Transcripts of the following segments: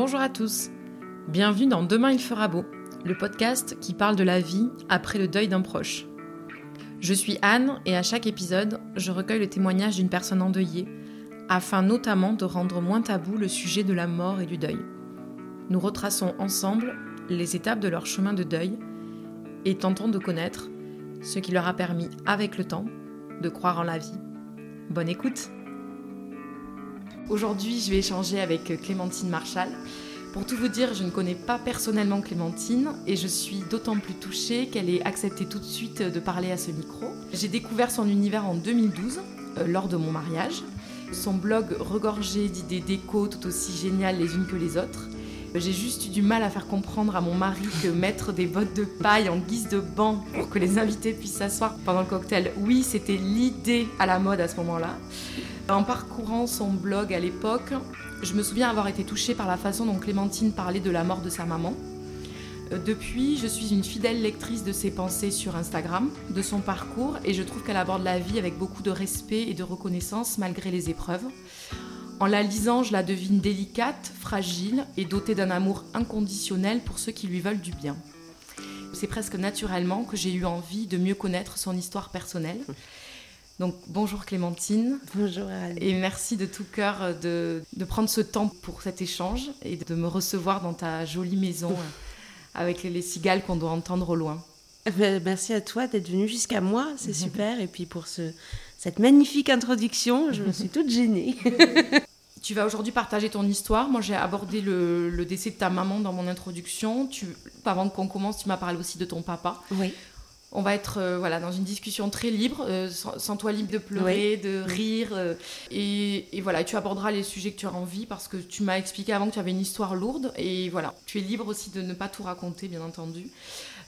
Bonjour à tous. Bienvenue dans Demain il fera beau, le podcast qui parle de la vie après le deuil d'un proche. Je suis Anne et à chaque épisode, je recueille le témoignage d'une personne endeuillée afin notamment de rendre moins tabou le sujet de la mort et du deuil. Nous retraçons ensemble les étapes de leur chemin de deuil et tentons de connaître ce qui leur a permis, avec le temps, de croire en la vie. Bonne écoute Aujourd'hui, je vais échanger avec Clémentine Marchal. Pour tout vous dire, je ne connais pas personnellement Clémentine et je suis d'autant plus touchée qu'elle ait accepté tout de suite de parler à ce micro. J'ai découvert son univers en 2012, euh, lors de mon mariage. Son blog regorgé d'idées déco tout aussi géniales les unes que les autres. J'ai juste eu du mal à faire comprendre à mon mari que mettre des bottes de paille en guise de banc pour que les invités puissent s'asseoir pendant le cocktail, oui, c'était l'idée à la mode à ce moment-là. En parcourant son blog à l'époque, je me souviens avoir été touchée par la façon dont Clémentine parlait de la mort de sa maman. Euh, depuis, je suis une fidèle lectrice de ses pensées sur Instagram, de son parcours, et je trouve qu'elle aborde la vie avec beaucoup de respect et de reconnaissance malgré les épreuves. En la lisant, je la devine délicate, fragile et dotée d'un amour inconditionnel pour ceux qui lui veulent du bien. C'est presque naturellement que j'ai eu envie de mieux connaître son histoire personnelle. Donc bonjour Clémentine. Bonjour. Et merci de tout cœur de, de, prendre ce temps pour cet échange et de me recevoir dans ta jolie maison avec les cigales qu'on doit entendre au loin. Eh ben, merci à toi d'être venu jusqu'à moi, c'est super. Et puis pour ce, cette magnifique introduction, je me suis toute gênée. Tu vas aujourd'hui partager ton histoire. Moi, j'ai abordé le, le, décès de ta maman dans mon introduction. Tu, avant qu'on commence, tu m'as parlé aussi de ton papa. Oui. On va être euh, voilà, dans une discussion très libre, euh, sans, sans, toi libre de pleurer, oui. de rire. Euh, et, et, voilà, tu aborderas les sujets que tu as envie parce que tu m'as expliqué avant que tu avais une histoire lourde. Et voilà, tu es libre aussi de ne pas tout raconter, bien entendu.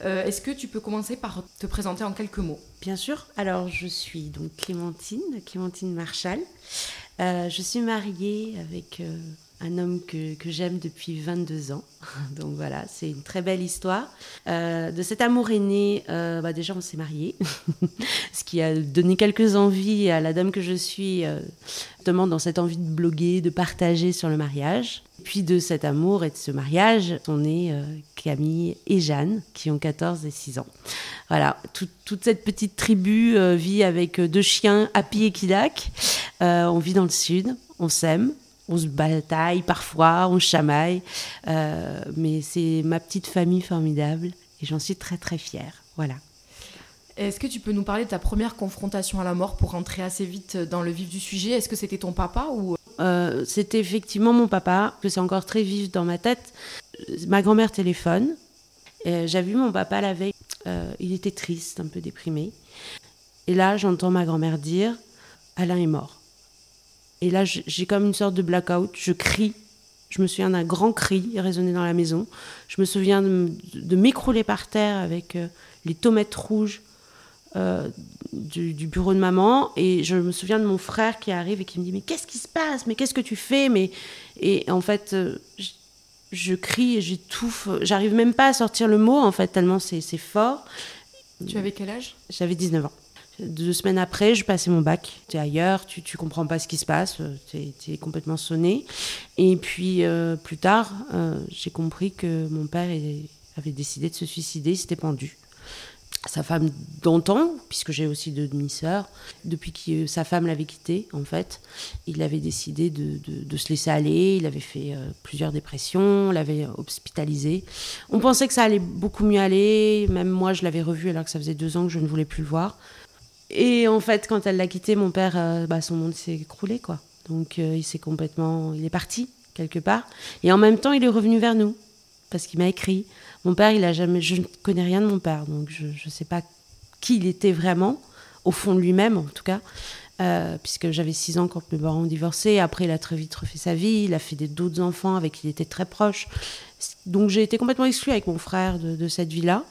Euh, Est-ce que tu peux commencer par te présenter en quelques mots? Bien sûr. Alors, je suis donc Clémentine, Clémentine Marchal. Euh, je suis mariée avec euh, un homme que, que j'aime depuis 22 ans. Donc voilà, c'est une très belle histoire. Euh, de cet amour est né, bah déjà on s'est mariés, ce qui a donné quelques envies à la dame que je suis, justement dans cette envie de bloguer, de partager sur le mariage. Puis de cet amour et de ce mariage sont nés Camille et Jeanne, qui ont 14 et 6 ans. Voilà, tout, toute cette petite tribu euh, vit avec deux chiens, Happy et Kidak. Euh, on vit dans le sud, on s'aime, on se bataille parfois, on chamaille. Euh, mais c'est ma petite famille formidable et j'en suis très très fière. Voilà. Est-ce que tu peux nous parler de ta première confrontation à la mort pour rentrer assez vite dans le vif du sujet? Est-ce que c'était ton papa ou? Euh, C'était effectivement mon papa, que c'est encore très vif dans ma tête. Ma grand-mère téléphone. J'ai vu mon papa la veille. Euh, il était triste, un peu déprimé. Et là, j'entends ma grand-mère dire Alain est mort. Et là, j'ai comme une sorte de blackout. Je crie. Je me souviens d'un grand cri résonner dans la maison. Je me souviens de, de m'écrouler par terre avec euh, les tomates rouges euh, du, du, bureau de maman. Et je me souviens de mon frère qui arrive et qui me dit Mais qu'est-ce qui se passe? Mais qu'est-ce que tu fais? Mais Et en fait, euh, je, je, crie et j'étouffe. J'arrive même pas à sortir le mot, en fait, tellement c'est fort. Tu avais quel âge? J'avais 19 ans. Deux semaines après, je passais mon bac. Tu es ailleurs, tu, tu comprends pas ce qui se passe, tu es, complètement sonné. Et puis, euh, plus tard, euh, j'ai compris que mon père avait décidé de se suicider, il s'était pendu sa femme d'antan, puisque j'ai aussi deux demi-sœurs, depuis que sa femme l'avait quitté, en fait, il avait décidé de, de, se laisser aller, il avait fait euh, plusieurs dépressions, l'avait hospitalisé. On pensait que ça allait beaucoup mieux aller, même moi je l'avais revu alors que ça faisait deux ans que je ne voulais plus le voir. Et en fait, quand elle l'a quitté, mon père, euh, bah, son monde s'est écroulé, quoi. Donc euh, il s'est complètement... Il est parti, quelque part. Et en même temps, il est revenu vers nous, parce qu'il m'a écrit. Mon père, il a jamais, je ne connais rien de mon père, donc je ne sais pas qui il était vraiment, au fond de lui-même en tout cas, euh, puisque j'avais 6 ans quand mes parents ont divorcé. Après, il a très vite refait sa vie, il a fait d'autres enfants avec qui il était très proche. Donc j'ai été complètement exclue avec mon frère de, cette vie-là.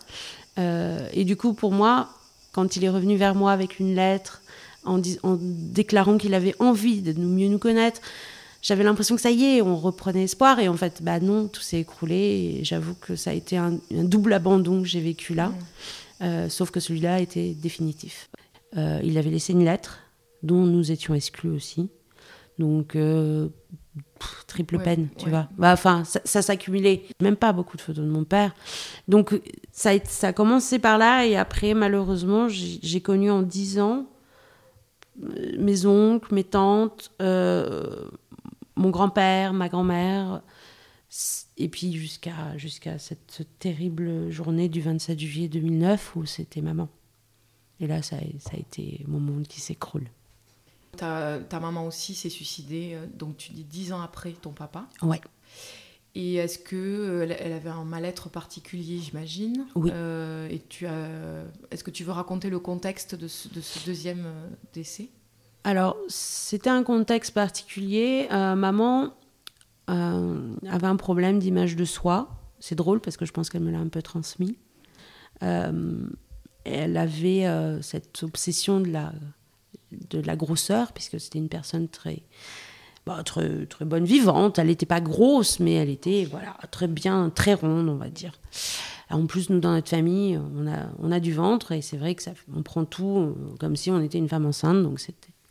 Et du coup, pour moi, quand il est revenu vers moi avec une lettre en, en déclarant qu'il avait envie de nous, mieux nous connaître, j'avais l'impression que ça y est, on reprenait espoir. Et en fait, bah non, tout s'est écroulé. Et j'avoue que ça a été un, un double abandon que j'ai vécu là. Mmh. Euh, sauf que celui-là était définitif. Euh, il avait laissé une lettre dont nous étions exclus aussi. Donc, euh, triple peine, tu vois. Bah, enfin, ça, s'accumulait. Même pas beaucoup de photos de mon père. Donc, ça a, ça a commencé par là. Et après, malheureusement, j'ai connu en dix ans euh, mes oncles, mes tantes, euh, mon grand-père, ma grand-mère. Et puis jusqu'à jusqu'à cette terrible journée du 27 juillet 2009 où c'était maman. Et là, ça, ça a été mon monde qui s'écroule. Ta, ta, maman aussi s'est suicidée, euh, donc tu dis dix ans après ton papa. Ouais. Et est-ce que euh, elle avait un mal-être particulier, j'imagine Oui. Euh, et tu as, est-ce que tu veux raconter le contexte de ce, de ce deuxième décès? Alors, c'était un contexte particulier. maman avait un problème d'image de soi. C'est drôle parce que je pense qu'elle me l'a un peu transmis. elle avait cette obsession de la de la grosseur, puisque c'était une personne très, bah, très, très, bonne vivante. Elle n'était pas grosse, mais elle était voilà, très bien, très ronde, on va dire. En plus, nous, dans notre famille, on a, on a du ventre, et c'est vrai que ça, on prend tout euh, comme si on était une femme enceinte, donc.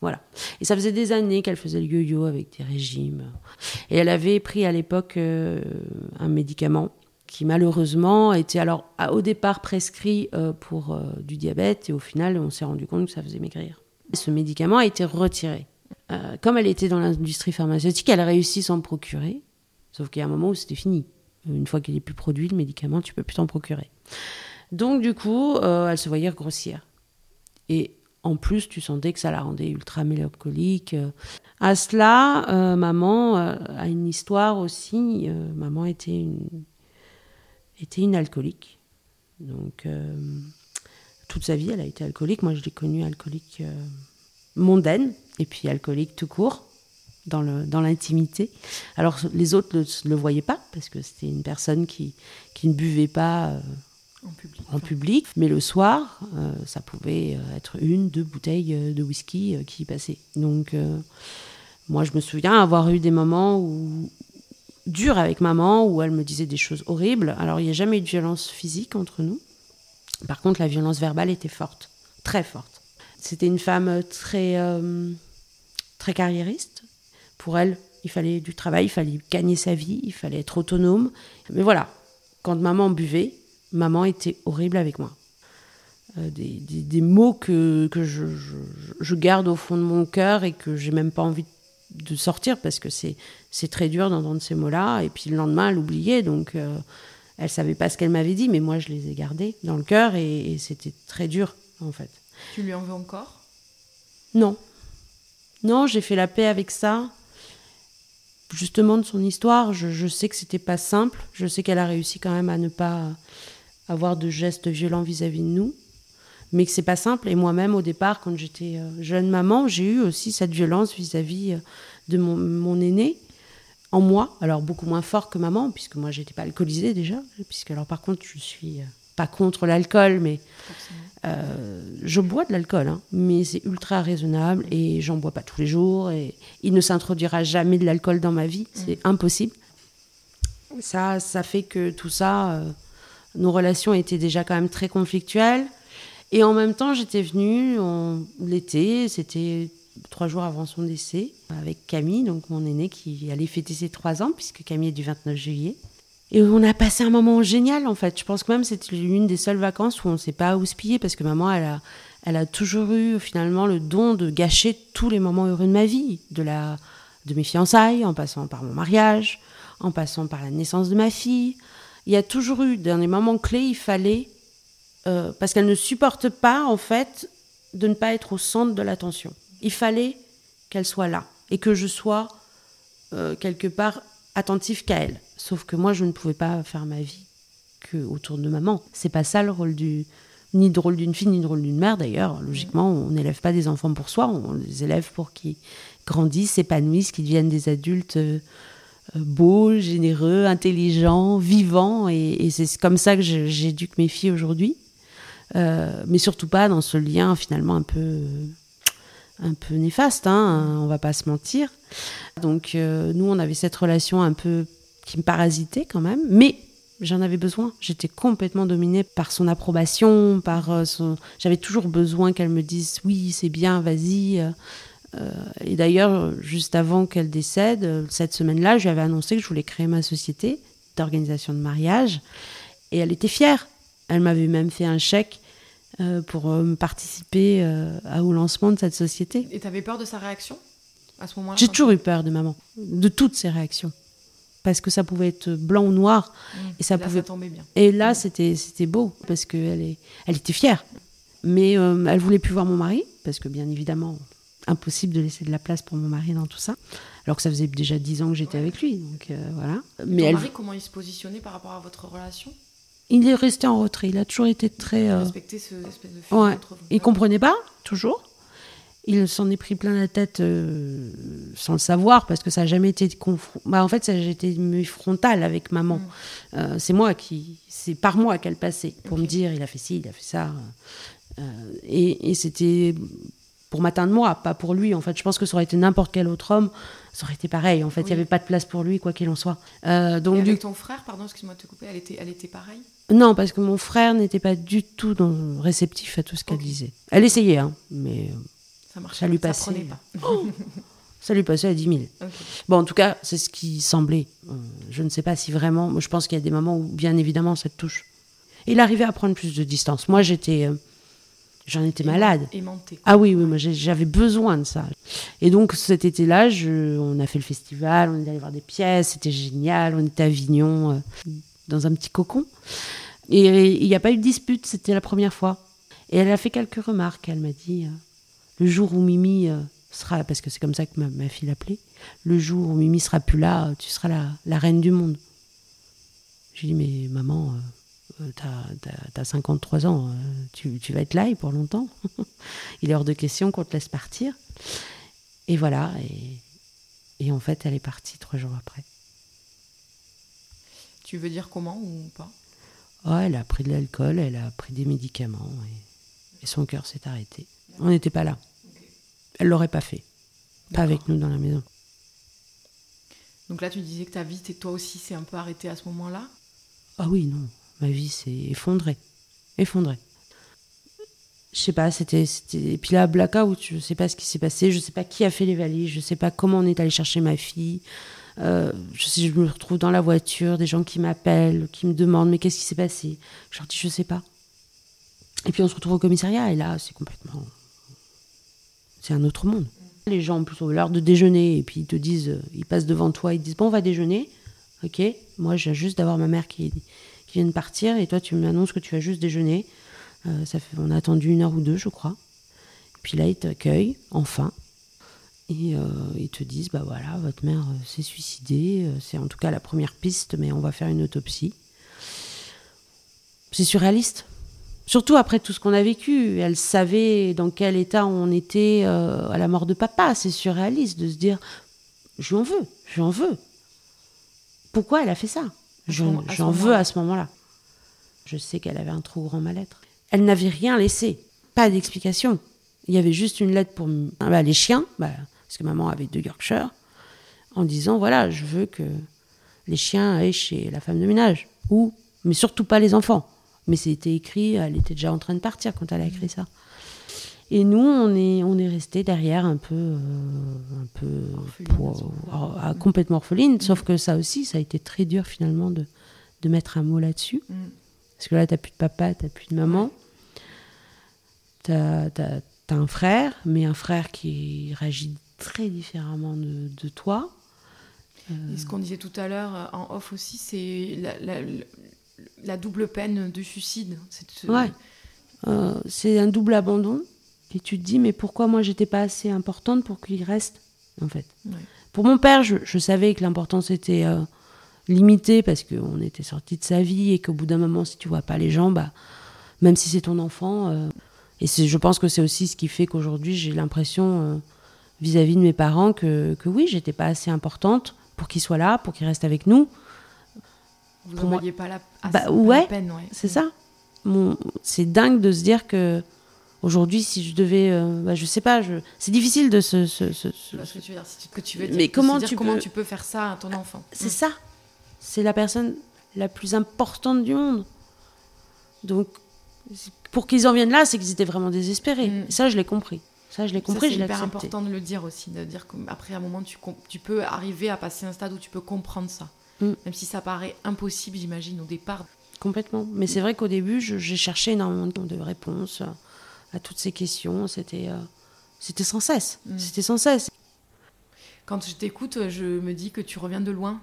Voilà. Et ça faisait des années qu'elle faisait le yo-yo avec des régimes. Et elle avait pris à l'époque euh, un médicament qui malheureusement était alors au départ prescrit euh, pour du diabète et au final on s'est rendu compte que ça faisait maigrir. Ce médicament a été retiré. Euh, comme elle était dans l'industrie pharmaceutique, elle a réussi s'en procurer. Sauf qu'il y a un moment où c'était fini. Une fois qu'il est plus produit, le médicament, tu peux plus t'en procurer. Donc du coup, euh, elle se voyait grossière. Et en plus, tu sentais que ça la rendait ultra mélancolique. À cela, euh, maman a une histoire aussi. maman était était une alcoolique. Donc toute sa vie, elle a été alcoolique. Moi, je l'ai connue alcoolique euh, mondaine et puis alcoolique tout court dans l'intimité. Dans Alors, les autres ne le, voyaient pas parce que c'était une personne qui, qui ne buvait pas euh, en, public, en public, mais le soir, euh, ça pouvait être une, deux bouteilles de whisky qui passaient. Donc, moi, je me souviens avoir eu des moments où durs avec maman où elle me disait des choses horribles. Alors, il n'y a jamais eu de violence physique entre nous. Par contre, la violence verbale était forte, très forte. C'était une femme très, euh, très carriériste. Pour elle, il fallait du travail, il fallait gagner sa vie, il fallait être autonome. Mais voilà, quand maman buvait, maman était horrible avec moi. Euh, des, des, mots que, que je, je, garde au fond de mon cœur et que j'ai même pas envie de sortir parce que c'est très dur d'entendre ces mots-là. Et puis le lendemain, elle. Donc. Euh, elle savait pas ce qu'elle m'avait dit, mais moi je les ai gardés dans le cœur et, c'était très dur en fait. Tu lui en veux encore? Non. Non, j'ai fait la paix avec ça. Justement de son histoire, je, sais que c'était pas simple. Je sais qu'elle a réussi quand même à ne pas avoir de gestes violents vis-à-vis de nous, mais que c'est pas simple. Et moi-même, au départ, quand j'étais euh, jeune maman, j'ai eu aussi cette violence vis-à-vis euh, de mon, mon aîné en moi, alors beaucoup moins fort que maman, puisque moi j'étais pas alcoolisée déjà, puisque alors par contre je suis euh, pas contre l'alcool, mais euh, je bois de l'alcool, hein, mais c'est ultra raisonnable et j'en bois pas tous les jours et il ne s'introduira jamais de l'alcool dans ma vie, mm. c'est impossible. Ça, ça fait que tout ça, euh, nos relations étaient déjà quand même très conflictuelles. Et en même temps, j'étais venue l'été, c'était trois jours avant son décès, avec Camille, donc mon aîné, qui allait fêter ses trois ans, puisque Camille est du 29 juillet. Et on a passé un moment génial, en fait. Je pense que même c'était l'une des seules vacances où on ne s'est pas houspillé, parce que maman, elle a, elle a toujours eu finalement le don de gâcher tous les moments heureux de ma vie, de, la, de mes fiançailles, en passant par mon mariage, en passant par la naissance de ma fille. Il y a toujours eu, dans les moments clés, il fallait, euh, parce qu'elle ne supporte pas, en fait, de ne pas être au centre de l'attention. Il fallait qu'elle soit là et que je sois euh, quelque part attentif qu'à elle. Sauf que moi, je ne pouvais pas faire ma vie que autour de maman. C'est pas ça le rôle du ni le rôle d'une fille ni le rôle d'une mère d'ailleurs. Logiquement, on n'élève pas des enfants pour soi, on les élève pour qu'ils grandissent, s'épanouissent, qu'ils deviennent des adultes euh, beaux, généreux, intelligents, vivants. Et, c'est comme ça que j'éduque mes filles aujourd'hui. Euh, mais surtout pas dans ce lien finalement un peu un peu néfaste, hein, on va pas se mentir. Donc euh, nous, on avait cette relation un peu qui me parasitait quand même, mais j'en avais besoin. J'étais complètement dominée par son approbation, par euh, son. J'avais toujours besoin qu'elle me dise oui, c'est bien, vas-y. Euh, et d'ailleurs, juste avant qu'elle décède, cette semaine-là, je lui avais annoncé que je voulais créer ma société d'organisation de mariage. Et elle était fière. Elle m'avait même fait un chèque euh, pour me participer au lancement de cette société. Et tu avais peur de sa réaction à ce moment-là J'ai toujours eu peur de maman, de toutes ses réactions. Parce que ça pouvait être blanc ou noir. Mmh. et ça là, pouvait. Ça tombait bien. Et là, c'était c'était beau parce qu'elle est, elle était fière. Mais elle voulait plus voir mon mari parce que bien évidemment, impossible de laisser de la place pour mon mari dans tout ça. Alors que ça faisait déjà dix ans que j'étais avec lui. Donc euh, voilà. Mais Ton mari, comment il se positionnait par rapport à votre relation? Il est resté en retrait. Il a toujours été très. Euh... Respecté ce espèce de ouais. entre vous. Il comprenait pas, toujours. Il s'en est pris plein la tête euh, sans le savoir parce que ça n'a jamais été bah, en fait ça j'ai été frontal avec maman. Mm. Euh, c'est moi qui c'est par moi qu'elle passait pour me dire il a fait ci, il a fait ça. Euh, et, et c'était pour m'atteindre moi, pas pour lui. En fait, je pense que ça aurait été n'importe quel autre homme, ça aurait été pareil. En fait, il n'y avait pas de place pour lui, quoi qu'il en soit. Euh, donc, Et avec ton frère, pardon, excuse-moi de te couper, elle était, elle était pareille? Non, parce que mon frère n'était pas du tout dans, réceptif à tout ce qu'elle disait. Elle essayait, hein, mais ça, marchait, ça lui passait. Ça, pas. Oh ça lui passait à 10 000. Bon, en tout cas, c'est ce qui semblait. Euh, je ne sais pas si vraiment. Moi, je pense qu'il y a des moments où, bien évidemment, ça te touche. Et il arrivait à prendre plus de distance. Moi, j'étais. Euh, J'en étais malade. Aimanté. Ah oui, oui, moi j'avais besoin de ça. Et donc cet été-là, on a fait le festival, on est allé voir des pièces, c'était génial. On était à Avignon, euh, dans un petit cocon. Et il n'y a pas eu de dispute, c'était la première fois. Et elle a fait quelques remarques. Elle m'a dit euh, le jour où Mimi euh, sera, parce que c'est comme ça que ma, fille l'appelait, le jour où Mimi sera plus là, tu seras la, la reine du monde. J'ai dit mais maman euh, t'as as, 53 ans, euh, tu, vas être là pour longtemps. Il est hors de question qu'on te laisse partir. Et voilà, et, et en fait, elle est partie trois jours après. Tu veux dire comment ou pas? Elle a pris de l'alcool, elle a pris des médicaments et, son cœur s'est arrêté. On n'était pas là. Elle l'aurait pas fait. Pas avec nous dans la maison. Donc là, tu disais que ta vie, toi aussi, s'est un peu arrêtée à ce moment-là? Ah oui, non ma vie s'est effondrée. Effondrée. Je sais pas, c'était. Et puis là, blackout, je sais pas ce qui s'est passé, je sais pas qui a fait les valises, je sais pas comment on est allé chercher ma fille. Euh, je, sais, je me retrouve dans la voiture, des gens qui m'appellent, qui me demandent mais qu'est-ce qui s'est passé? Je leur dis je sais pas. Et puis on se retrouve au commissariat et là c'est complètement. C'est un autre monde. Les gens, ont l'heure de déjeuner et puis ils te disent, ils passent devant toi, ils disent bon, on va déjeuner. Ok, moi j'ai juste d'avoir ma mère qui, qui viennent partir et toi tu m'annonces que tu vas juste déjeuner. Euh, ça fait, on a attendu une heure ou deux, je crois. Puis là, ils t'accueillent, enfin. Et euh, ils te disent, bah voilà, votre mère euh, s'est suicidée. C'est en tout cas la première piste, mais on va faire une autopsie. C'est surréaliste. Surtout après tout ce qu'on a vécu. Elle savait dans quel état on était à la mort de papa. C'est surréaliste de se dire, je lui en veux, je lui en veux. Pourquoi elle a fait ça? J'en veux à ce moment-là. Je sais qu'elle avait un trop grand mal-être. Elle n'avait rien laissé, pas d'explication. Il y avait juste une lettre pour ah bah, les chiens, bah, parce que maman avait deux Yorkshire, en disant voilà, je veux que les chiens aillent chez la femme de ménage, ou, mais surtout pas les enfants. Mais c'était écrit, elle était déjà en train de partir quand elle a écrit ça. Et nous, on est, on est resté derrière un peu, euh, un peu complètement orpheline. Sauf que ça aussi, ça a été très dur finalement de, de mettre un mot là-dessus. Mm. Parce que là, tu n'as plus de papa, tu n'as plus de maman. Tu as, un frère, mais un frère qui réagit très différemment de, de toi. Euh, Et ce qu'on disait tout à l'heure euh, en off aussi, c'est la, la, double peine du suicide. Ouais. c'est un double abandon. Et tu te dis, mais pourquoi moi j'étais pas assez importante pour qu'il reste, en fait? Pour mon père, je, savais que l'importance était euh, limitée parce qu'on était sorti de sa vie et qu'au bout d'un moment, si tu vois pas les gens, bah, même si c'est ton enfant, euh, et je pense que c'est aussi ce qui fait qu'aujourd'hui j'ai l'impression euh, vis-à-vis de mes parents que, que oui, j'étais pas assez importante pour qu'ils soient là, pour qu'ils restent avec nous. Vous ne voyez pas la, bah, ouais, peine, ouais. C'est ça. C'est dingue de se dire que Aujourd'hui, si je devais, euh, bah, je sais pas, je... c'est difficile de se. ce que tu veux dire, que tu veux dire, mais comment tu comment peux... tu peux faire ça à ton enfant C'est ça. C'est la personne la plus importante du monde. Donc, pour qu'ils en viennent là, c'est qu'ils étaient vraiment désespérés. Mm. ça, je l'ai compris. Ça, je l'ai compris, c'est je l'ai hyper accepté. important de le dire aussi, de dire qu'après un moment, tu, peux arriver à passer un stade où tu peux comprendre ça. Mm. Même si ça paraît impossible, j'imagine, au départ. Complètement. Mais c'est vrai qu'au début, j'ai cherché énormément de réponses à, à toutes ces questions. C'était euh, c'était sans cesse. Mm. C'était sans cesse. Quand je t'écoute, je me dis que tu reviens de loin.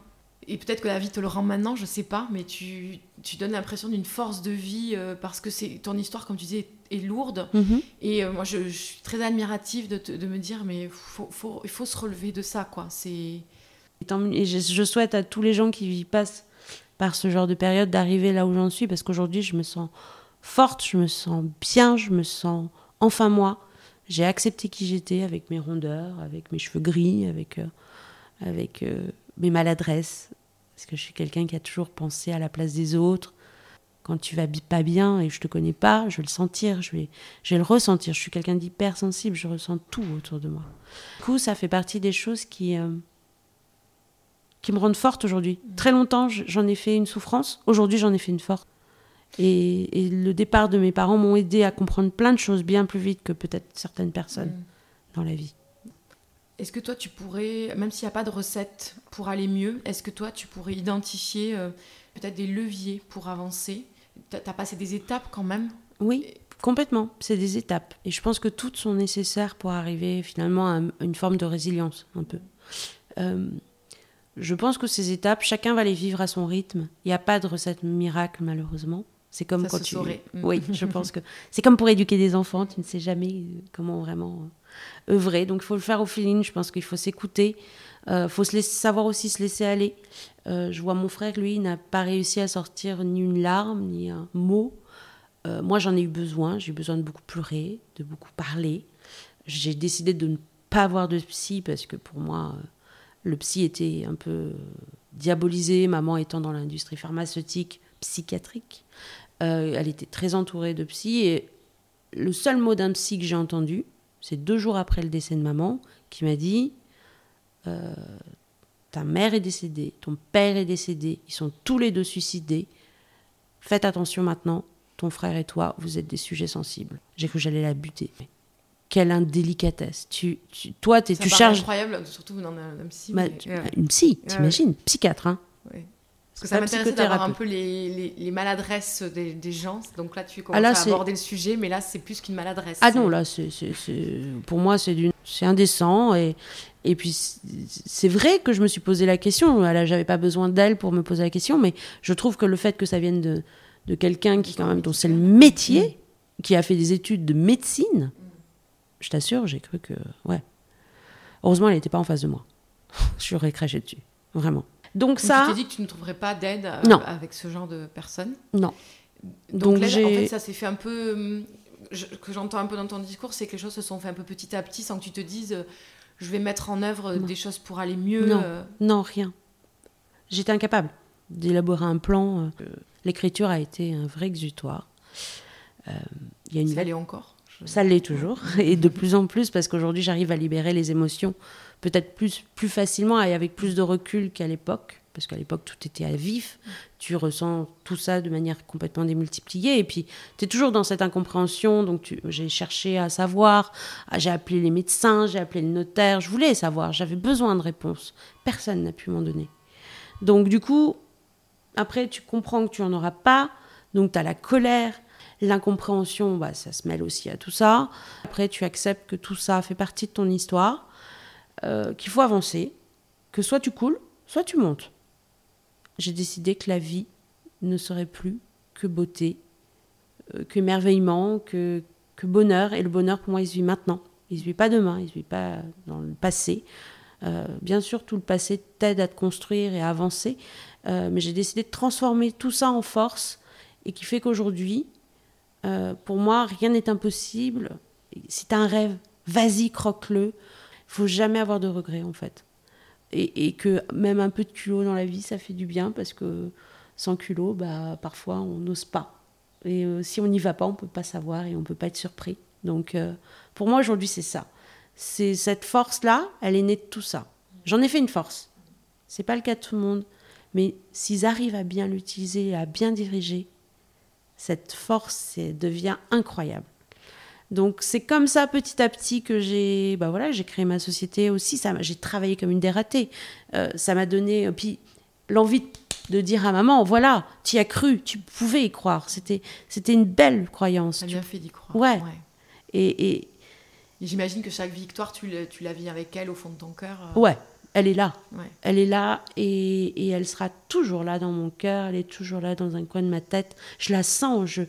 Et peut-être que la vie te le rend maintenant, je sais pas, mais tu, tu donnes l'impression d'une force de vie euh, parce que c'est ton histoire, comme tu disais, est lourde. Mhm. Et euh, moi, je, je suis très admirative de, te- de me dire, mais faut, faut- il faut se relever de ça, quoi. C'est Et je, je souhaite à tous les gens qui y passent par ce genre de période d'arriver là où j'en suis parce qu'aujourd'hui, je me sens forte, je me sens bien, je me sens enfin moi. J'ai accepté qui j'étais avec mes rondeurs, avec mes cheveux gris, avec, euh, avec mes maladresses. Parce que je suis quelqu'un qui a toujours pensé à la place des autres. Quand tu vas pas bien et je te connais pas, je vais le sentir, je vais, je vais le ressentir. Je suis quelqu'un d'hypersensible, je ressens tout autour de moi. Du coup, ça fait partie des choses qui, euh, qui me rendent forte aujourd'hui. Très longtemps, j'en ai fait une souffrance. Aujourd'hui, j'en ai fait une force. Et, et le départ de mes parents m'ont aidé à comprendre plein de choses bien plus vite que peut-être certaines personnes Mm. dans la vie. Est-ce que toi, tu pourrais, même s'il n'y a pas de recette pour aller mieux, est-ce que toi, tu pourrais identifier euh, peut-être des leviers pour avancer? T'as as passé des étapes quand même? Oui, complètement. C'est des étapes. Et je pense que toutes sont nécessaires pour arriver finalement à une forme de résilience, un peu. Euh, je pense que ces étapes, chacun va les vivre à son rythme. Il n'y a pas de recette miracle, malheureusement. C'est comme Ça quand se tu. saurait. Mm. Oui, je pense que c'est comme pour éduquer des enfants. Tu ne sais jamais euh, comment vraiment euh, œuvrer. Donc il faut le faire au feeling. Je pense qu'il faut s'écouter. Il faut se laisser, savoir aussi se laisser aller. Euh, je vois mon frère, lui, il n'a pas réussi à sortir ni une larme, ni un mot. Euh, moi, j'en ai eu besoin. J'ai eu besoin de beaucoup pleurer, de beaucoup parler. J'ai décidé de ne pas avoir de psy parce que pour moi, euh, le psy était un peu euh, diabolisé. Maman étant dans l'industrie pharmaceutique, psychiatrique, Euh, elle était très entourée de psy. Et le seul mot d'un psy que j'ai entendu, c'est deux jours après le décès de maman, qui m'a dit euh, Ta mère est décédée, ton père est décédé, ils sont tous les deux suicidés. Faites attention maintenant, ton frère et toi, vous êtes des sujets sensibles. J'ai cru que j'allais la buter. Quelle indélicatesse. Tu, tu, toi, Ça tu charges. incroyable, surtout dans un, un psy. Bah, mais-. Une psy, Ouais, t'imagines Psychiatre, hein Ouais. Parce que ça m'intéressait d'avoir un peu les, les, les maladresses des, des gens. Donc là, tu commences Ah, là, à aborder le sujet, mais là, c'est plus qu'une maladresse. Ah non, là, c'est, pour moi, c'est, d'une- c'est indécent. Et, et puis, c'est- vrai que je me suis posé la question. Là, j'avais pas besoin d'elle pour me poser la question, mais je trouve que le fait que ça vienne de, de quelqu'un qui, quand même, dont c'est le métier, qui a fait des études de médecine, je t'assure, j'ai cru que. Ouais. Heureusement, elle n'était pas en face de moi. J'aurais craché dessus. Vraiment. Donc, ça. tu t'es dit que tu ne trouverais pas d'aide euh, avec ce genre de personnes. Non. Donc, Donc, en fait, ça s'est fait un peu. hum, je- que j'entends un peu dans ton discours, c'est que les choses se sont fait un peu petit à petit sans que tu te dises euh, je vais mettre en œuvre euh, Non. des choses pour aller mieux. Non. euh. Non, rien. J'étais incapable d'élaborer un plan. L'écriture a été un vrai exutoire. Il y a une Ça l'est encore. Je- Ça l'est toujours, et de plus en plus, parce qu'aujourd'hui j'arrive à libérer les émotions peut-être plus, plus facilement et avec plus de recul qu'à l'époque, parce qu'à l'époque tout était à vif, tu ressens tout ça de manière complètement démultipliée, et puis tu es toujours dans cette incompréhension, donc j'ai cherché à savoir, ah, j'ai appelé les médecins, j'ai appelé le notaire, je voulais savoir, j'avais besoin de réponses, personne n'a pu m'en donner. Donc du coup, après tu comprends que tu n'en auras pas, donc tu as la colère, L'incompréhension, bah, ça se mêle aussi à tout ça. Après, tu acceptes que tout ça fait partie de ton histoire, euh, qu'il faut avancer, que soit tu coules, soit tu montes. J'ai décidé que la vie ne serait plus que beauté, euh, qu'émerveillement, que, que bonheur. Et le bonheur, pour moi, il se vit maintenant. Il se vit pas demain, il se vit pas dans le passé. Euh, bien sûr, tout le passé t'aide à te construire et à avancer, mais j'ai décidé de transformer tout ça en force et qui fait qu'aujourd'hui, pour moi, rien n'est impossible. Si tu as un rêve, vas-y, croque-le. Faut jamais avoir de regrets, en fait. Et, que même un peu de culot dans la vie, ça fait du bien parce que sans culot, bah, parfois, on n'ose pas. Et euh, si on n'y va pas, on peut pas savoir et on peut pas être surpris. Donc, euh, pour moi, aujourd'hui, c'est ça. C'est cette force-là, elle est née de tout ça. J'en ai fait une force. C'est pas le cas de tout le monde. Mais s'ils arrivent à bien l'utiliser, à bien diriger, cette force devient incroyable. Donc c'est comme ça petit à petit que j'ai bah voilà, j'ai créé ma société aussi, ça j'ai travaillé comme une dératée. Euh, ça m'a donné puis l'envie de dire à maman voilà, tu y as cru, tu pouvais y croire. C'était c'était une belle croyance. Ça bien fait d'y croire. Ouais. Et, et... j'imagine que chaque victoire tu, tu la vis avec elle au fond de ton cœur. Euh. Ouais, elle est là. Elle est là et, et, elle sera toujours là dans mon cœur, elle est toujours là dans un coin de ma tête. Je la sens, je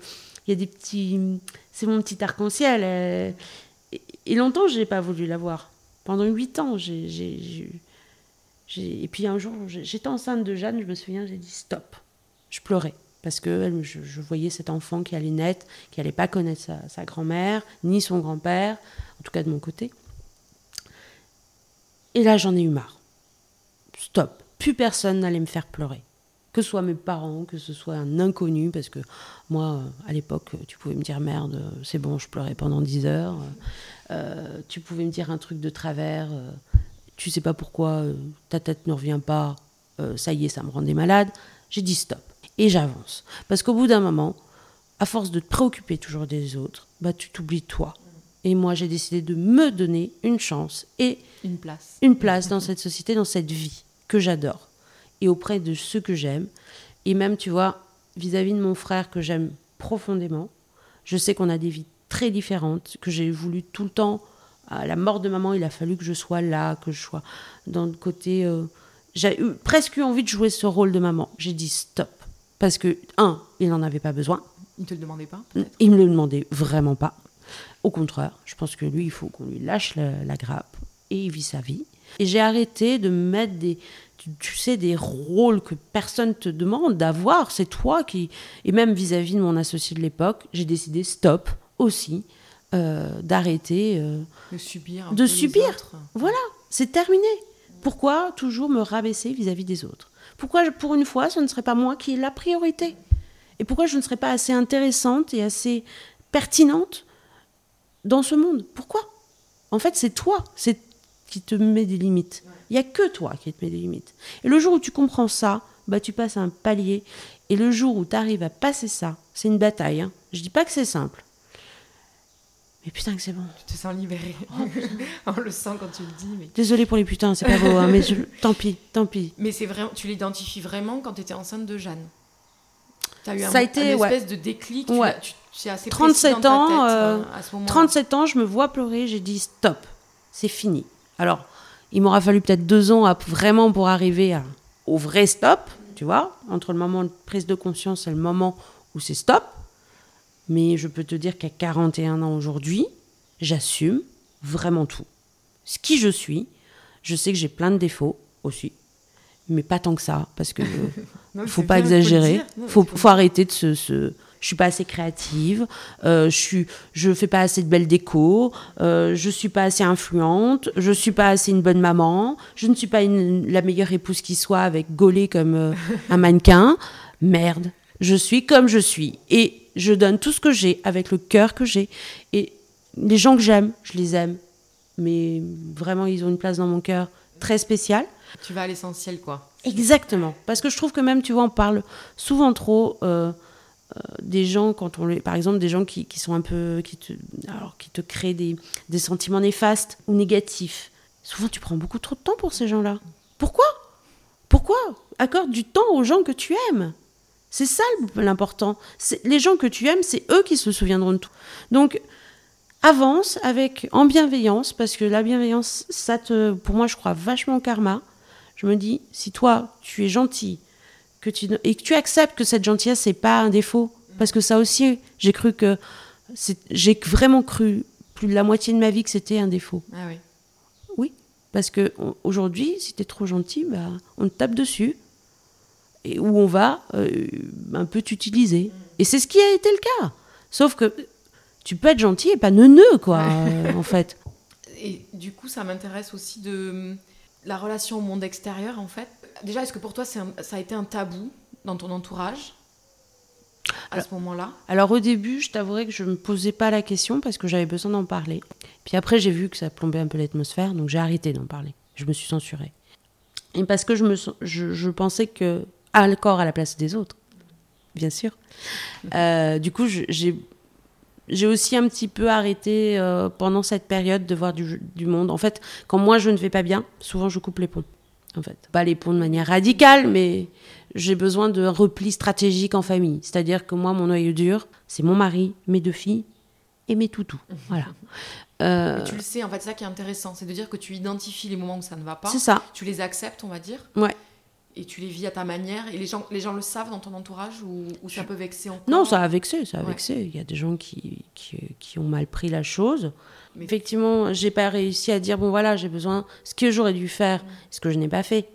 il y a des petits. C'est mon petit arc-en-ciel. Et, longtemps, je n'ai pas voulu l'avoir. Pendant huit ans, j'ai. Et puis un jour, j'étais enceinte de Jeanne, je me souviens, j'ai dit stop. Je pleurais parce que je, voyais cet enfant qui allait naître, qui allait pas connaître sa grand-mère, ni son grand-père, en tout cas de mon côté. Et là, j'en ai eu marre. Stop. Plus personne n'allait me faire pleurer que ce soit mes parents, que ce soit un inconnu, parce que moi, à l'époque, tu pouvais me dire merde, c'est bon, je pleurais pendant 10 heures. Euh, tu pouvais me dire un truc de travers, euh, tu sais pas pourquoi, euh, ta tête ne revient pas, ça y est, ça me rendait malade. J'ai dit stop. Et j'avance. Parce qu'au bout d'un moment, à force de te préoccuper toujours des autres, bah, tu t'oublies toi. Et moi, j'ai décidé de me donner une chance et une place. Une place dans cette société, dans cette vie que j'adore et auprès de ceux que j'aime. Et même, tu vois, vis-à-vis de mon frère que j'aime profondément, je sais qu'on a des vies très différentes, que j'ai voulu tout le temps. À la mort de maman, il a fallu que je sois là, que je sois dans le côté. Euh, j'ai eu, presque eu envie de jouer ce rôle de maman. J'ai dit stop. Parce que, un, il n'en avait pas besoin. Il ne te le demandait pas Il me le demandait vraiment pas. Au contraire, je pense que lui, il faut qu'on lui lâche la, la grappe et il vit sa vie. Et j'ai arrêté de mettre des, tu, sais, des rôles que personne te demande d'avoir. C'est toi qui. Et même vis-à-vis de mon associé de l'époque, j'ai décidé stop aussi, euh, d'arrêter. Euh, de subir. de subir. Voilà, c'est terminé. Pourquoi toujours me rabaisser vis-à-vis des autres? Pourquoi, pour une fois, ce ne serait pas moi qui ai la priorité? Et pourquoi je ne serais pas assez intéressante et assez pertinente dans ce monde? Pourquoi? En fait, c'est toi, c'est qui te met des limites. Il n'y a que toi qui te mets des limites. Et le jour où tu comprends ça, bah, tu passes un palier. Et le jour où tu arrives à passer ça, c'est une bataille. Hein. Je dis pas que c'est simple. Mais putain que c'est bon. Tu te sens libérée. Oh, On le sent quand tu le dis. Mais... Désolée pour les putains, c'est pas beau, hein, mais tant pis, tant pis. Mais c'est vraiment, tu l'identifies vraiment quand tu étais enceinte de Jeanne? As eu un, ça a été, une espèce de déclic. Ouais. Tu, assez 37 ans, euh, à ce 37 ans, je me vois pleurer, j'ai dit stop, c'est fini. Alors, il m'aura fallu peut-être deux ans vraiment pour arriver au vrai stop, tu vois, entre le moment de prise de conscience et le moment où c'est stop. Mais je peux te dire qu'à 41 ans aujourd'hui, j'assume vraiment tout. Ce qui je suis, je sais que j'ai plein de défauts aussi, mais pas tant que ça, parce que ne faut pas exagérer, il faut, faut, arrêter de se je suis pas assez créative, euh, je suis, je fais pas assez de belles décos, euh, je suis pas assez influente, je suis pas assez une bonne maman, je ne suis pas la meilleure épouse qui soit avec gaulé comme euh, un mannequin. Merde, je suis comme je suis et je donne tout ce que j'ai avec le cœur que j'ai et les gens que j'aime, je les aime, mais vraiment ils ont une place dans mon cœur très spéciale. Tu vas à l'essentiel quoi. Exactement, parce que je trouve que même tu vois on parle souvent trop. Euh, des gens, quand on par exemple, des gens qui, qui, sont un peu, qui te, alors, qui te créent des, des sentiments néfastes ou négatifs. Souvent, tu prends beaucoup trop de temps pour ces gens-là. Pourquoi? Pourquoi? Accorde du temps aux gens que tu aimes. C'est ça l'important. Les gens que tu aimes, c'est eux qui se souviendront de tout. Donc, avance avec en bienveillance, parce que la bienveillance, ça te, pour moi, je crois vachement au karma. Je me dis, si toi, tu es gentil, tu et que tu acceptes que cette gentillesse c'est pas un défaut parce que ça aussi j'ai cru que j'ai vraiment cru plus de la moitié de ma vie que c'était un défaut. Ah oui. Oui, parce que aujourd'hui, si tu es trop gentil, bah, on te tape dessus et où on va euh, un peu t'utiliser. Et c'est ce qui a été le cas. Sauf que tu peux être gentil et pas neuneux, quoi, en fait. Et du coup, ça m'intéresse aussi de la relation au monde extérieur, en fait. Déjà, est-ce que pour toi, ça a été un tabou dans ton entourage à ce moment-là? Alors au début, je t'avouerai que je ne me posais pas la question parce que j'avais besoin d'en parler. Puis après, j'ai vu que ça plombait un peu l'atmosphère, donc j'ai arrêté d'en parler. Je me suis censurée. Et parce que je, me, je, je pensais que à le corps à la place des autres, bien sûr. Euh, du coup, j'ai J'ai aussi un petit peu arrêté euh, pendant cette période de voir du, monde. En fait, quand moi je ne vais pas bien, souvent je coupe les ponts. En fait, pas les ponts de manière radicale, mais j'ai besoin de repli stratégique en famille. C'est-à-dire que moi, mon noyau dur, c'est mon mari, mes deux filles et mes toutous. Voilà. Euh... tu le sais, en fait, ça qui est intéressant, c'est de dire que tu identifies les moments où ça ne va pas. C'est ça. Tu les acceptes, on va dire. Ouais et tu les vis à ta manière et les gens, les gens le savent dans ton entourage ou, ça peut vexer encore Non, ça a vexé, ça a vexé. Il y a des gens qui, qui, ont mal pris la chose. Mais... Effectivement, j'ai pas réussi à dire bon voilà, j'ai besoin ce que j'aurais dû faire, mm. ce que je n'ai pas fait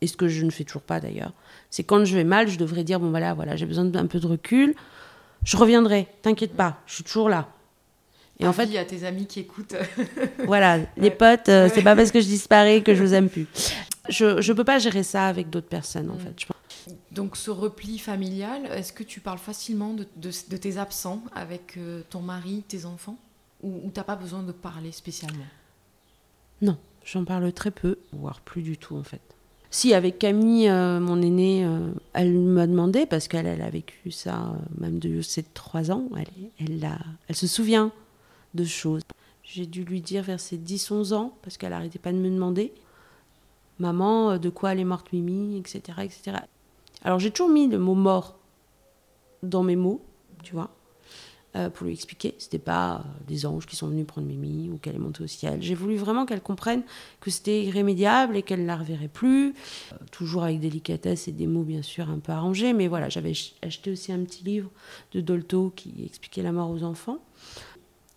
et ce que je ne fais toujours pas d'ailleurs. C'est quand je vais mal, je devrais dire bon voilà, voilà, j'ai besoin d'un peu de recul. Je reviendrai, t'inquiète pas, je suis toujours là. Et en fait, il y a tes amis qui écoutent. voilà, les potes, euh, c'est pas parce que je disparais que je vous aime plus. Je ne peux pas gérer ça avec d'autres personnes, en mm. fait. Donc, ce repli familial, est-ce que tu parles facilement de, de, tes absents avec euh, ton mari, tes enfants? Ou, tu n'as pas besoin de parler spécialement? Non, j'en parle très peu, voire plus du tout, en fait. Si, avec Camille, euh, mon aînée, euh, elle m'a demandé, parce qu'elle elle a vécu ça, même de ses trois ans, elle, elle, a, elle se souvient de choses. J'ai dû lui dire vers ses 10-11 ans, parce qu'elle n'arrêtait pas de me demander maman, euh, de quoi elle est morte Mimi, etc. etc. Alors j'ai toujours mis le mot mort dans mes mots, tu vois, euh, pour lui expliquer. C'était pas euh, des anges qui sont venus prendre Mimi ou qu'elle est montée au ciel. J'ai voulu vraiment qu'elle comprenne que c'était irrémédiable et qu'elle ne la reverrait plus. toujours avec délicatesse et des mots bien sûr un peu arrangés, mais voilà, j'avais acheté aussi un petit livre de Dolto qui expliquait la mort aux enfants.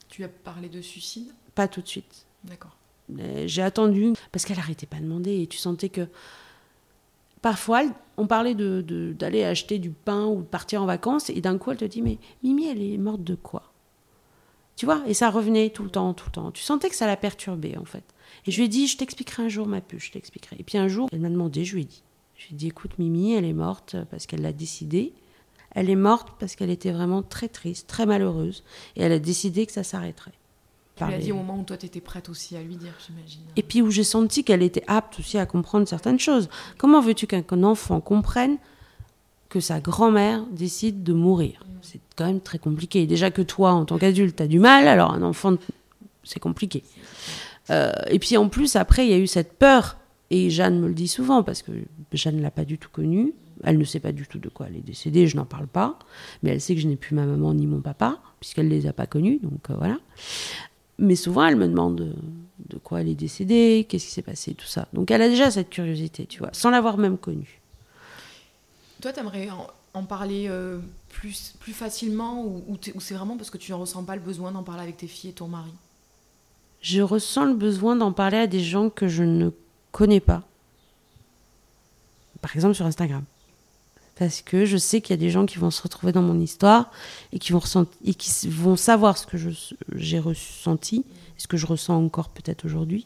Tu as parlé de suicide? Pas tout de suite. D'accord. J'ai attendu parce qu'elle n'arrêtait pas de demander et tu sentais que parfois on parlait d'aller de, d'aller acheter du pain ou de partir en vacances et d'un coup elle te dit mais Mimi elle est morte de quoi? Tu vois? Et ça revenait tout le temps, tout le temps. Tu sentais que ça la perturbait en fait. Et je lui ai dit je t'expliquerai un jour ma puce, je t'expliquerai. Et puis un jour elle m'a demandé, je lui ai dit. Je lui ai dit écoute Mimi elle est morte parce qu'elle l'a décidé. Elle est morte parce qu'elle était vraiment très triste, très malheureuse et elle a décidé que ça s'arrêterait. Tu l'as dit au moment où toi, tu étais prête aussi à lui dire, j'imagine. Et puis où j'ai senti qu'elle était apte aussi à comprendre certaines choses. Comment veux-tu qu'un enfant comprenne que sa grand-mère décide de mourir? Mm. C'est quand même très compliqué. Déjà que toi, en tant qu'adulte, tu as du mal, alors un enfant, c'est compliqué. Euh, et puis en plus, après, il y a eu cette peur. Et Jeanne me le dit souvent, parce que Jeanne ne l'a pas du tout connue. Elle ne sait pas du tout de quoi elle est décédée, je n'en parle pas. Mais elle sait que je n'ai plus ma maman ni mon papa, puisqu'elle ne les a pas connus. Donc euh, voilà. Mais souvent, elle me demande de, quoi elle est décédée, qu'est-ce qui s'est passé, tout ça. Donc elle a déjà cette curiosité, tu vois, sans l'avoir même connue. Toi, tu aimerais en, parler euh, plus, plus facilement ou, ou c'est vraiment parce que tu ne ressens pas le besoin d'en parler avec tes filles et ton mari? Je ressens le besoin d'en parler à des gens que je ne connais pas. Par exemple sur Instagram parce que je sais qu'il y a des gens qui vont se retrouver dans mon histoire et qui vont, et qui vont savoir ce que j'ai ressenti, ce que je ressens encore peut-être aujourd'hui.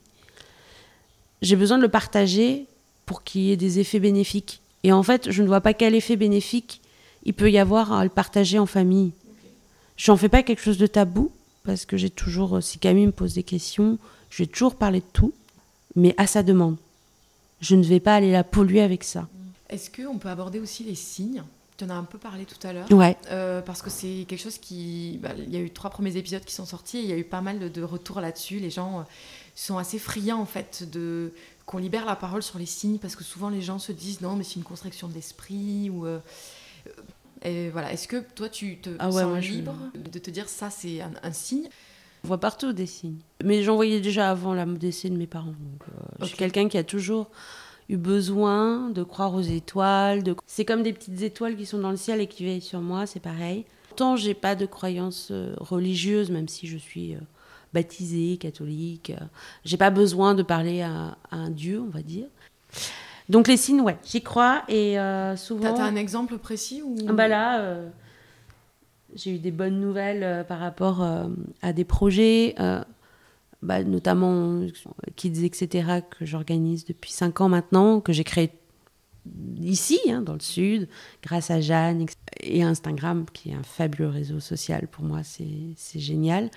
J'ai besoin de le partager pour qu'il y ait des effets bénéfiques. Et en fait, je ne vois pas quel effet bénéfique il peut y avoir à le partager en famille. J'en fais pas quelque chose de tabou, parce que j'ai toujours, si Camille me pose des questions, je vais toujours parler de tout, mais à sa demande. Je ne vais pas aller la polluer avec ça. Est-ce qu'on peut aborder aussi les signes? Tu en as un peu parlé tout à l'heure. Ouais. Euh, parce que c'est quelque chose qui. Bah, il y a eu trois premiers épisodes qui sont sortis et il y a eu pas mal de, retours là-dessus. Les gens euh, sont assez friands, en fait, de qu'on libère la parole sur les signes parce que souvent les gens se disent non, mais c'est une construction de l'esprit ou. Euh, et voilà. Est-ce que toi, tu te ah sens libre de te dire ça, c'est un, signe? On voit partout des signes. Mais j'en voyais déjà avant la décès de mes parents. Donc, Je suis quelqu'un qui a toujours eu besoin de croire aux étoiles. De... C'est comme des petites étoiles qui sont dans le ciel et qui veillent sur moi, c'est pareil. Tant j'ai pas de croyance euh, religieuse, même si je suis euh, baptisée, catholique, euh, j'ai pas besoin de parler à, un Dieu, on va dire. Donc les signes, ouais, j'y crois et souvent. T'as un exemple précis ou Bah là, j'ai eu des bonnes nouvelles par rapport à des projets bah, notamment Kids, etc., que j'organise depuis 5 ans maintenant, que j'ai créé ici, hein, dans le sud, grâce à Jeanne et Instagram, qui est un fabuleux réseau social pour moi, c'est génial.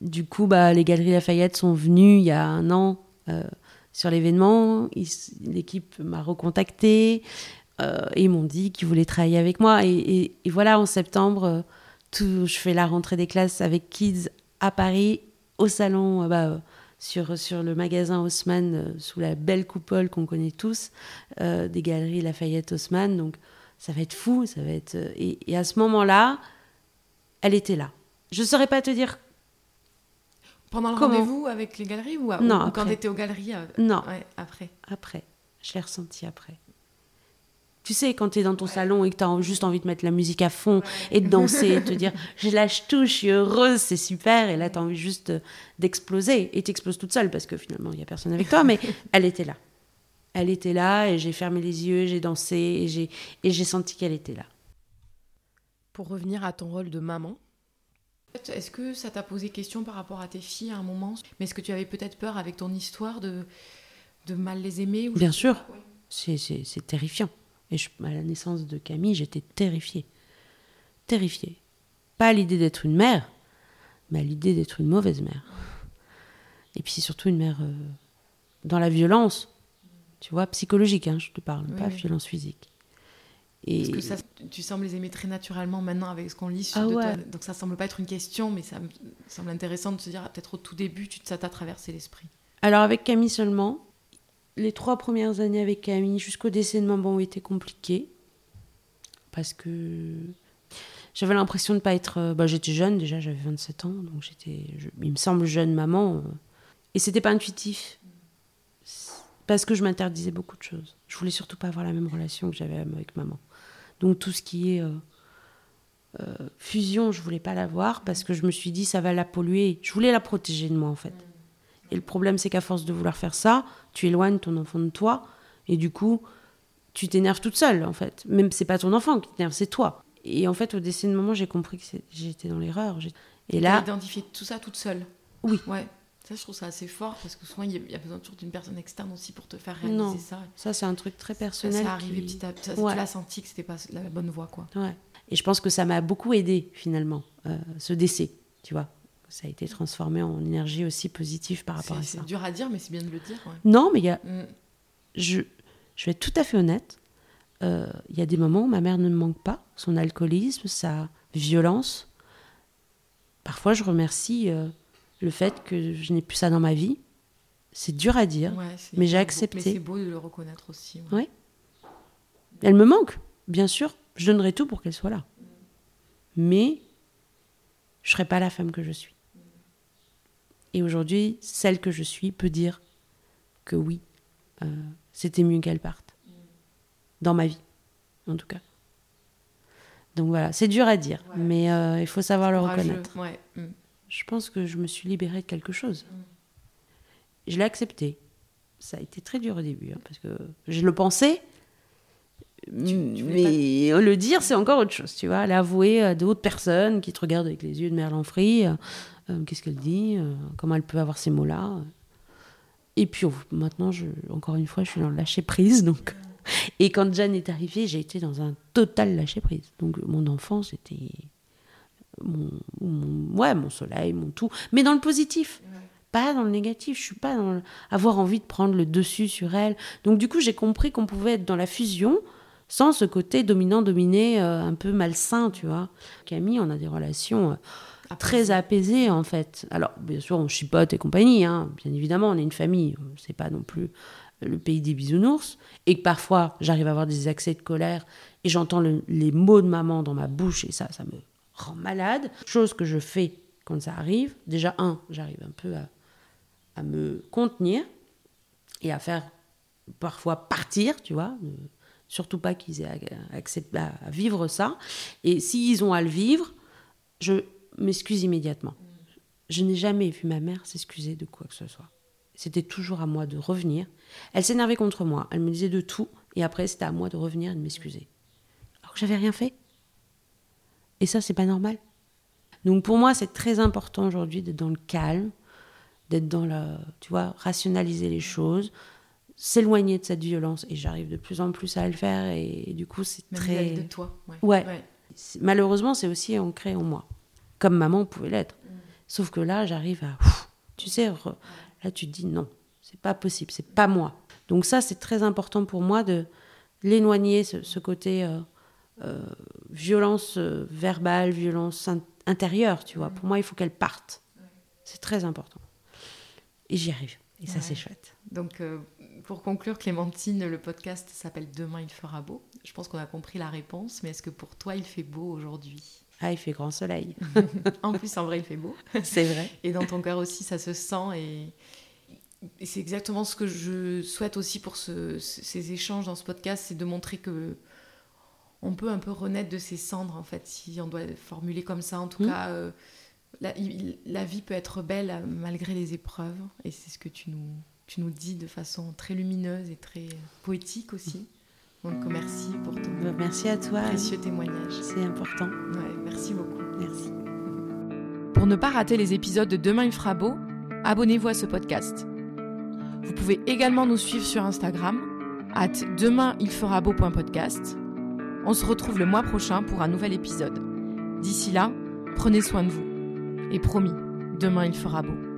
Du coup, bah, les Galeries Lafayette sont venues il y a un an euh, sur l'événement. L'équipe m'a recontacté euh, et ils m'ont dit qu'ils voulaient travailler avec moi. Et, voilà, en septembre, tout, je fais la rentrée des classes avec Kids à Paris, au salon, euh, bah, sur, sur le magasin Haussmann, euh, sous la belle coupole qu'on connaît tous, euh, des galeries Lafayette Haussmann. Donc ça va être fou, ça va être. Et, et à ce moment-là, elle était là. Je ne saurais pas te dire. Pendant le rendez-vous avec les galeries ou, à- Non, ou quand aux galeries euh, Non, ouais, après après. Je l'ai ressenti après. Tu sais, quand tu es dans ton salon et que tu as juste envie de mettre la musique à fond et de danser et de te dire je lâche tout, je suis heureuse, c'est super. Et là, tu as envie juste d'exploser. Et tu exploses toute seule parce que finalement, il n'y a personne avec toi. Mais elle était là. Elle était là et j'ai fermé les yeux, j'ai dansé et j'ai, senti qu'elle était là. Pour revenir à ton rôle de maman, est-ce que ça t'a posé question par rapport à tes filles à un moment? Mais est-ce que tu avais peut-être peur avec ton histoire de, de mal les aimer ou Bien sûr. ouais. C'est terrifiant. Et je- à la naissance de Camille, j'étais terrifiée. Terrifiée. Pas à l'idée d'être une mère, mais à l'idée d'être une mauvaise mère. Et puis surtout une mère euh, dans la violence, tu vois, psychologique, hein, je te parle, Oui, pas oui. violence physique. Et Parce que ça, tu sembles les aimer très naturellement maintenant avec ce qu'on lit sur Ah de ouais. toi. Donc ça semble pas être une question, mais ça me semble intéressant de se dire, ah, peut-être au tout début, tu, ça t'a traversé l'esprit. Alors avec Camille seulement, les trois premières années avec Camille jusqu'au décès de maman ont été compliquées parce que j'avais l'impression de pas être. euh, Bah, j'étais jeune déjà, j'avais 27 ans, donc j'étais, je- il me semble jeune maman, euh, et c'était pas intuitif parce que je m'interdisais beaucoup de choses. Je voulais surtout pas avoir la même relation que j'avais avec maman. Donc tout ce qui est euh, fusion, je voulais pas l'avoir parce que je me suis dit ça va la polluer. Je voulais la protéger de moi en fait. Et le problème, c'est qu'à force de vouloir faire ça, tu éloignes ton enfant de toi, et du coup, tu t'énerves toute seule, en fait. Même c'est pas ton enfant qui t'énerve, c'est toi. Et en fait, au décès de maman, j'ai compris que j'étais dans l'erreur. Et là, identifié tout ça toute seule. Oui. Ouais. Ça, je trouve ça assez fort parce que souvent, il y a- besoin toujours d'une personne externe aussi pour te faire réaliser Non. ça. ça, c'est un truc très Ça, personnel. ça arrivé qui- petit à petit. Ouais. Tu l'as senti que c'était pas la bonne voie, quoi. Ouais. Et je pense que ça m'a beaucoup aidé, finalement, euh, ce décès, tu vois. Ça a été transformé en énergie aussi positive par rapport à ça. c'est dur à dire, mais c'est bien de le dire. ouais. Non, mais il y a, Mm. je, je vais être tout à fait honnête. euh, Il y a des moments où ma mère ne me manque pas. Son alcoolisme, sa violence. Parfois, je remercie euh, le fait que je n'ai plus ça dans ma vie. C'est dur à dire. Ouais, Mais j'ai accepté. Mais c'est beau de le reconnaître aussi. Ouais. Elle me manque, bien sûr. Je donnerai tout pour qu'elle soit là. Mais je ne serai pas la femme que je suis. Et aujourd'hui, celle que je suis peut dire que oui, euh, c'était mieux qu'elle parte. Dans ma vie, en tout cas. Donc voilà, c'est dur à dire, Ouais. mais euh, il faut savoir le Courageux, reconnaître. Ouais. mm. Je pense que je me suis libérée de quelque chose. Je l'ai accepté. Ça a été très dur au début, hein, parce que je le pensais, tu mais le dire, c'est encore autre chose, tu vois. L'avouer à d'autres personnes qui te regardent avec les yeux de Merlanfry, euh, euh, qu'est-ce qu'elle dit, euh, comment elle peut avoir ces mots-là. Et puis maintenant, encore une fois, je suis dans le lâcher-prise, donc... Et quand Jeanne est arrivée, j'ai été dans un total lâcher-prise. Donc mon enfant, c'était mon, mon- ouais, mon soleil, mon tout, mais dans le positif, pas dans le négatif. Je suis pas dans avoir envie de prendre le dessus sur elle. Donc du coup, j'ai compris qu'on pouvait être dans la fusion sans ce côté dominant-dominé euh, un peu malsain, tu vois. Camille, on a des relations très apaisées en fait. Alors bien sûr, on chipote et compagnie, hein. bien évidemment, on est une famille. C'est pas non plus le pays des bisounours et que parfois j'arrive à avoir des accès de colère et j'entends le- les mots de maman dans ma bouche et ça, ça me rend malade. Chose que je fais quand ça arrive. Déjà, un, j'arrive un peu à, à me contenir et à faire parfois partir, tu vois. ne- surtout pas qu'ils aient à, accept- à- à vivre ça. Et s'ils ont à le vivre, je m'excuse immédiatement. Je n'ai jamais vu ma mère s'excuser de quoi que ce soit. C'était toujours à moi de revenir. Elle s'énervait contre moi. Elle me disait de tout. Et après, c'était à moi de revenir et de m'excuser. Alors que j'avais rien fait. Et ça, c'est pas normal. Donc pour moi, c'est très important aujourd'hui d'être dans le calme, d'être dans la, tu vois, rationaliser les choses, s'éloigner de cette violence. Et j'arrive de plus en plus à le faire. Et, du coup, c'est très. de toi. Ouais. Malheureusement, c'est aussi ancré en moi. Comme maman pouvait l'être. Sauf que là, j'arrive à. Tu sais, là, tu te dis non, c'est pas possible, c'est pas moi. Donc, ça, c'est très important pour moi de l'éloigner, ce, ce côté euh, euh, violence euh, verbale, violence in- intérieure, tu vois. Pour moi, il faut qu'elle parte. C'est très important. Et j'y arrive. Et ça, c'est chouette. Donc, euh, pour conclure, Clémentine, le podcast s'appelle Demain il fera beau. Je pense qu'on a compris la réponse, mais est-ce que pour toi, il fait beau aujourd'hui? Ah, il fait grand soleil. en plus, en vrai, il fait beau. C'est vrai. Et dans ton cœur aussi, ça se sent. Et, c'est exactement ce que je souhaite aussi pour ces échanges dans ce podcast, c'est de montrer que on peut un peu renaître de ses cendres, en fait, si on doit formuler comme ça. En tout mmh. cas, euh, la, la, vie peut être belle euh, malgré les épreuves. Et c'est ce que tu nous, tu nous dis de façon très lumineuse et très poétique aussi. Donc merci pour ton bah, merci à toi. précieux témoignage. C'est important. Ouais, merci beaucoup. Merci. Pour ne pas rater les épisodes de Demain il fera beau, abonnez-vous à ce podcast. Vous pouvez également nous suivre sur Instagram, at demainilferabeau.podcast. On se retrouve le mois prochain pour un nouvel épisode. D'ici là, prenez soin de vous. Et promis, demain il fera beau.